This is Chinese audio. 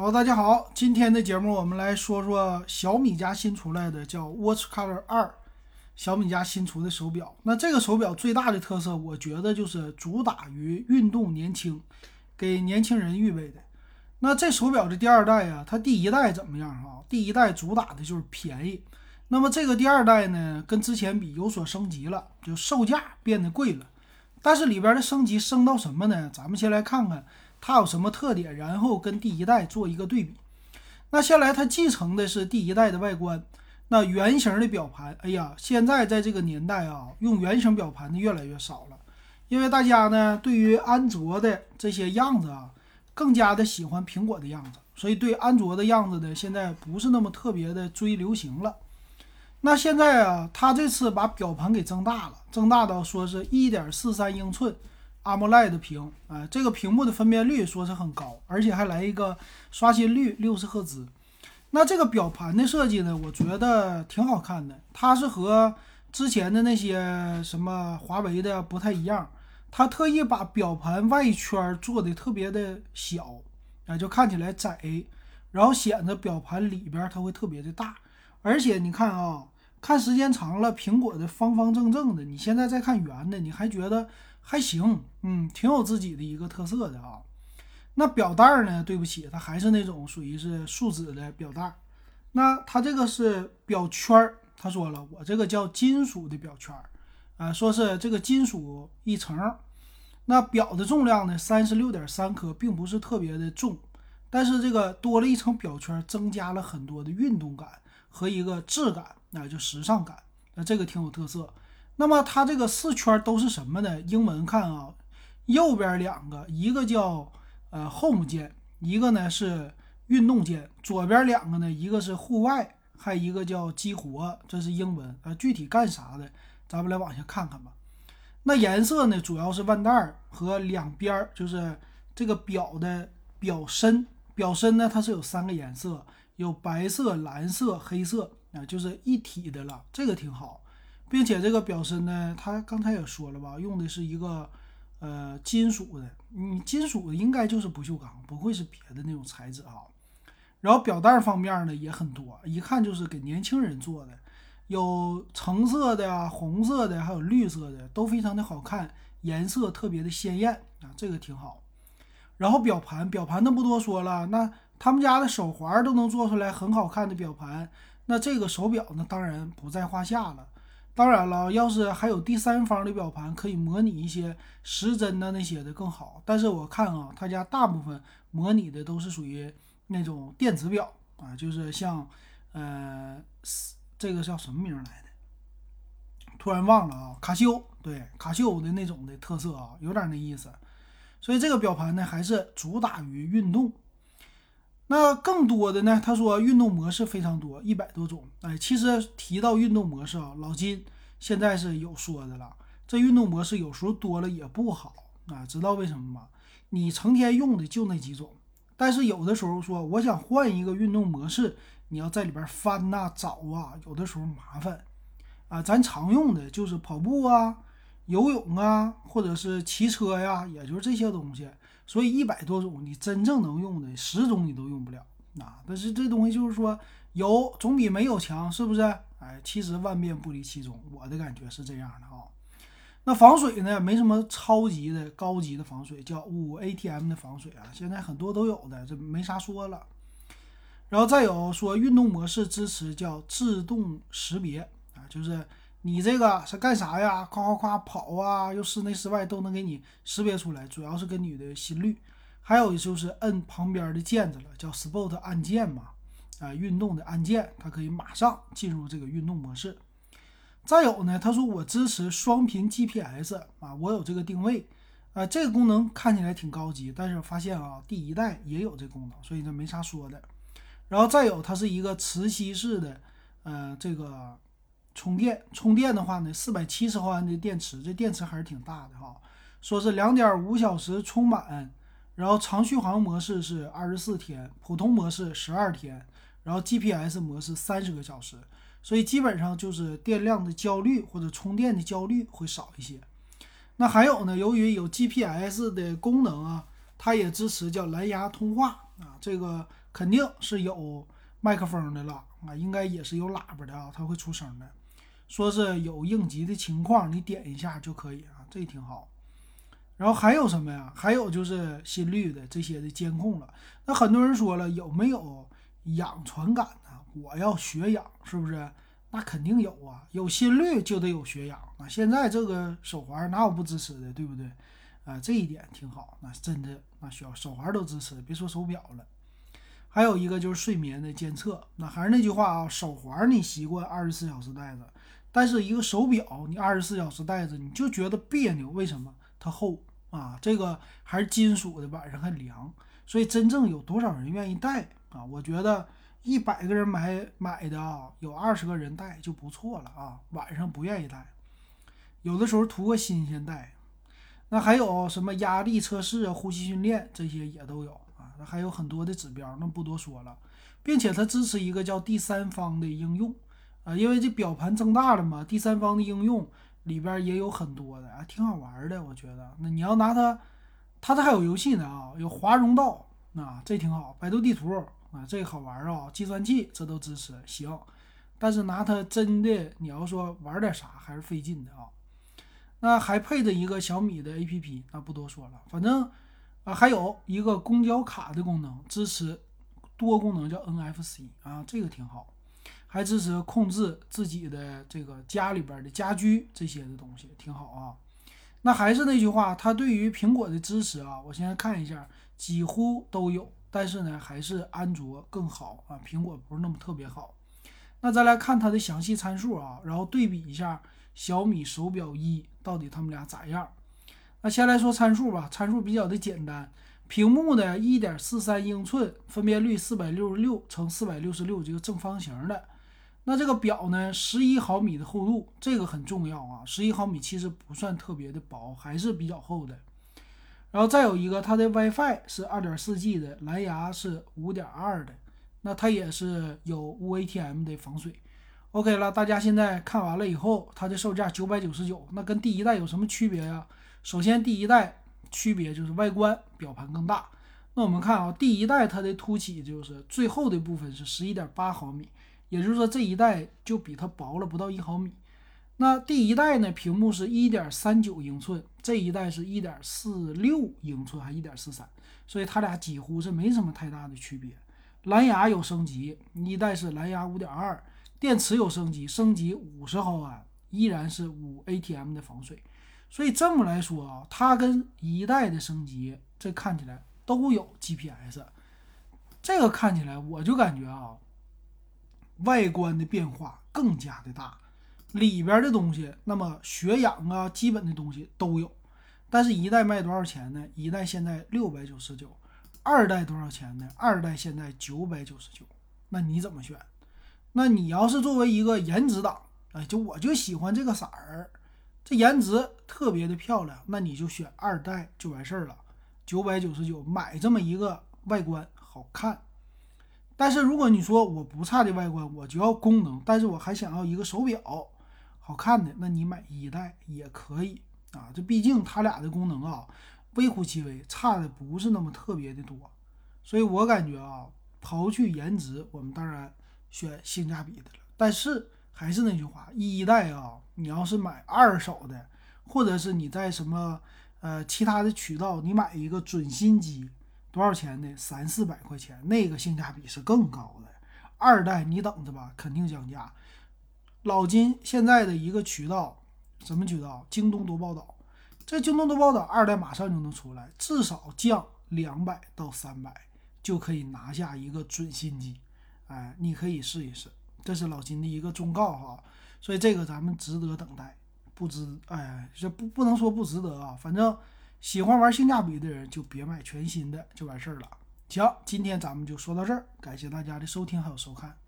好，大家好，今天的节目我们来说说小米家新出来的叫 Watch Color 二，小米家新出的手表。那这个手表最大的特色，我觉得就是主打于运动年轻，给年轻人预备的。那这手表的第二代啊，它第一代怎么样啊？第一代主打的就是便宜，那么这个第二代呢，跟之前比有所升级了，就售价变得贵了。但是里边的升级升到什么呢？咱们先来看看。它有什么特点？然后跟第一代做一个对比。那先来，它继承的是第一代的外观，那圆形的表盘。哎呀，现在在这个年代啊，用圆形表盘的越来越少了，因为大家呢对于安卓的这些样子啊，更加的喜欢苹果的样子，所以对安卓的样子呢，现在不是那么特别的追流行了。那现在啊，它这次把表盘给增大了，增大到说是一点四三英寸。AMOLED 屏啊，这个屏幕的分辨率说是很高，而且还来一个刷新率六十赫兹。那这个表盘的设计呢，我觉得挺好看的。它是和之前的那些什么华为的不太一样，它特意把表盘外圈做的特别的小啊，就看起来窄，然后显得表盘里边它会特别的大。而且你看啊，看时间长了，苹果的方方正正的，你现在再看圆的，你还觉得。还行，嗯，挺有自己的一个特色的啊。那表带儿呢？对不起，它还是那种属于是树脂的表带。那它这个是表圈儿，他说了，我这个叫金属的表圈儿，啊，说是这个金属一层。那表的重量呢，三十六点三克，并不是特别的重，但是这个多了一层表圈，增加了很多的运动感和一个质感，那就时尚感。那这个挺有特色。那么它这个四圈都是什么呢？英文看啊，右边两个，一个叫呃 Home 键，一个呢是运动键。左边两个呢，一个是户外，还一个叫激活，这是英文。呃，具体干啥的，咱们来往下看看吧。那颜色呢，主要是腕带和两边儿，就是这个表的表身。表身呢，它是有三个颜色，有白色、蓝色、黑色啊，就是一体的了，这个挺好。并且这个表身呢，它刚才也说了吧，用的是一个呃金属的，你金属的应该就是不锈钢，不会是别的那种材质啊。然后表带方面呢也很多，一看就是给年轻人做的，有橙色的、红色的，还有绿色的，都非常的好看，颜色特别的鲜艳啊，这个挺好。然后表盘，表盘那不多说了，那他们家的手环都能做出来很好看的表盘，那这个手表呢，当然不在话下了。当然了，要是还有第三方的表盘可以模拟一些时针的那些的更好。但是我看啊，他家大部分模拟的都是属于那种电子表啊，就是像呃，这个叫什么名来的？突然忘了啊，卡西欧，对，卡西欧的那种的特色啊，有点那意思。所以这个表盘呢，还是主打于运动。那更多的呢？他说运动模式非常多，一百多种。哎，其实提到运动模式啊，老金现在是有说的了。这运动模式有时候多了也不好啊，知道为什么吗？你成天用的就那几种，但是有的时候说我想换一个运动模式，你要在里边翻呐找啊，有的时候麻烦啊。咱常用的就是跑步啊、游泳啊，或者是骑车呀，也就是这些东西。所以一百多种，你真正能用的十种你都用不了啊！但是这东西就是说有总比没有强，是不是？哎，其实万变不离其宗，我的感觉是这样的啊。那防水呢？没什么超级的高级的防水，叫五 ATM 的防水啊，现在很多都有的，这没啥说了。然后再有说运动模式支持叫自动识别啊，就是。你这个是干啥呀？夸夸夸跑啊，又室内室外都能给你识别出来，主要是跟你的心率，还有就是摁旁边的键子了，叫 Sport 按键嘛，啊，运动的按键，它可以马上进入这个运动模式。再有呢，他说我支持双频 GPS 啊，我有这个定位，啊，这个功能看起来挺高级，但是发现啊，第一代也有这功能，所以这没啥说的。然后再有，它是一个磁吸式的，呃，这个。充电充电的话呢，四百七十毫安的电池，这电池还是挺大的哈。说是两点五小时充满，然后长续航模式是二十四天，普通模式十二天，然后 GPS 模式三十个小时，所以基本上就是电量的焦虑或者充电的焦虑会少一些。那还有呢，由于有 GPS 的功能啊，它也支持叫蓝牙通话啊。这个肯定是有麦克风的了啊，应该也是有喇叭的啊，它会出声的。说是有应急的情况，你点一下就可以啊，这挺好。然后还有什么呀？还有就是心率的这些的监控了。那很多人说了，有没有氧传感呢？我要血氧，是不是？那肯定有啊，有心率就得有血氧啊。现在这个手环哪有不支持的，对不对？啊，这一点挺好。那真的，那需要手环都支持，别说手表了。还有一个就是睡眠的监测。那还是那句话啊，手环你习惯二十四小时戴着，但是一个手表你二十四小时戴着你就觉得别扭，为什么？它厚啊，这个还是金属的，晚上还凉。所以真正有多少人愿意戴啊？我觉得。一百个人买买的啊，有二十个人戴就不错了啊。晚上不愿意戴，有的时候图个新鲜戴。那还有什么压力测试啊、呼吸训练这些也都有啊。那还有很多的指标，那不多说了。并且它支持一个叫第三方的应用啊，因为这表盘增大了嘛，第三方的应用里边也有很多的啊，挺好玩的。我觉得，那你要拿它，它这还有游戏呢啊，有华容道啊，这挺好，百度地图。啊，这好玩啊！计算器这都支持，行。但是拿它真的，你要说玩点啥还是费劲的啊。那还配着一个小米的 APP，那不多说了。反正啊，还有一个公交卡的功能，支持多功能叫 NFC 啊，这个挺好。还支持控制自己的这个家里边的家居这些的东西，挺好啊。那还是那句话，它对于苹果的支持啊，我现在看一下，几乎都有。但是呢，还是安卓更好啊，苹果不是那么特别好。那再来看它的详细参数啊，然后对比一下小米手表一到底它们俩咋样。那先来说参数吧，参数比较的简单，屏幕的1.43英寸，分辨率466乘466这个正方形的。那这个表呢，11毫米的厚度，这个很重要啊，11毫米其实不算特别的薄，还是比较厚的。然后再有一个，它的 WiFi 是二点四 G 的，蓝牙是五点二的，那它也是有无 ATM 的防水。OK 了，大家现在看完了以后，它的售价九百九十九，那跟第一代有什么区别呀？首先，第一代区别就是外观表盘更大。那我们看啊，第一代它的凸起就是最后的部分是十一点八毫米，也就是说这一代就比它薄了不到一毫米。那第一代呢，屏幕是一点三九英寸，这一代是一点四六英寸，还一点四三，所以它俩几乎是没什么太大的区别。蓝牙有升级，一代是蓝牙五点二，电池有升级，升级五十毫安，依然是五 ATM 的防水。所以这么来说啊，它跟一代的升级，这看起来都有 GPS，这个看起来我就感觉啊，外观的变化更加的大。里边的东西，那么血氧啊，基本的东西都有。但是，一代卖多少钱呢？一代现在六百九十九，二代多少钱呢？二代现在九百九十九。那你怎么选？那你要是作为一个颜值党，哎，就我就喜欢这个色儿，这颜值特别的漂亮，那你就选二代就完事儿了，九百九十九买这么一个外观好看。但是如果你说我不差这外观，我就要功能，但是我还想要一个手表。好看的，那你买一代也可以啊。这毕竟它俩的功能啊，微乎其微，差的不是那么特别的多。所以我感觉啊，刨去颜值，我们当然选性价比的了。但是还是那句话，一代啊，你要是买二手的，或者是你在什么呃其他的渠道，你买一个准新机，多少钱呢？三四百块钱，那个性价比是更高的。二代你等着吧，肯定降价。老金现在的一个渠道，什么渠道？京东多报道。这京东多报道二代马上就能出来，至少降两百到三百，就可以拿下一个准新机。哎，你可以试一试，这是老金的一个忠告哈。所以这个咱们值得等待，不值哎，这不不能说不值得啊。反正喜欢玩性价比的人就别买全新的就完事儿了。行，今天咱们就说到这儿，感谢大家的收听还有收看。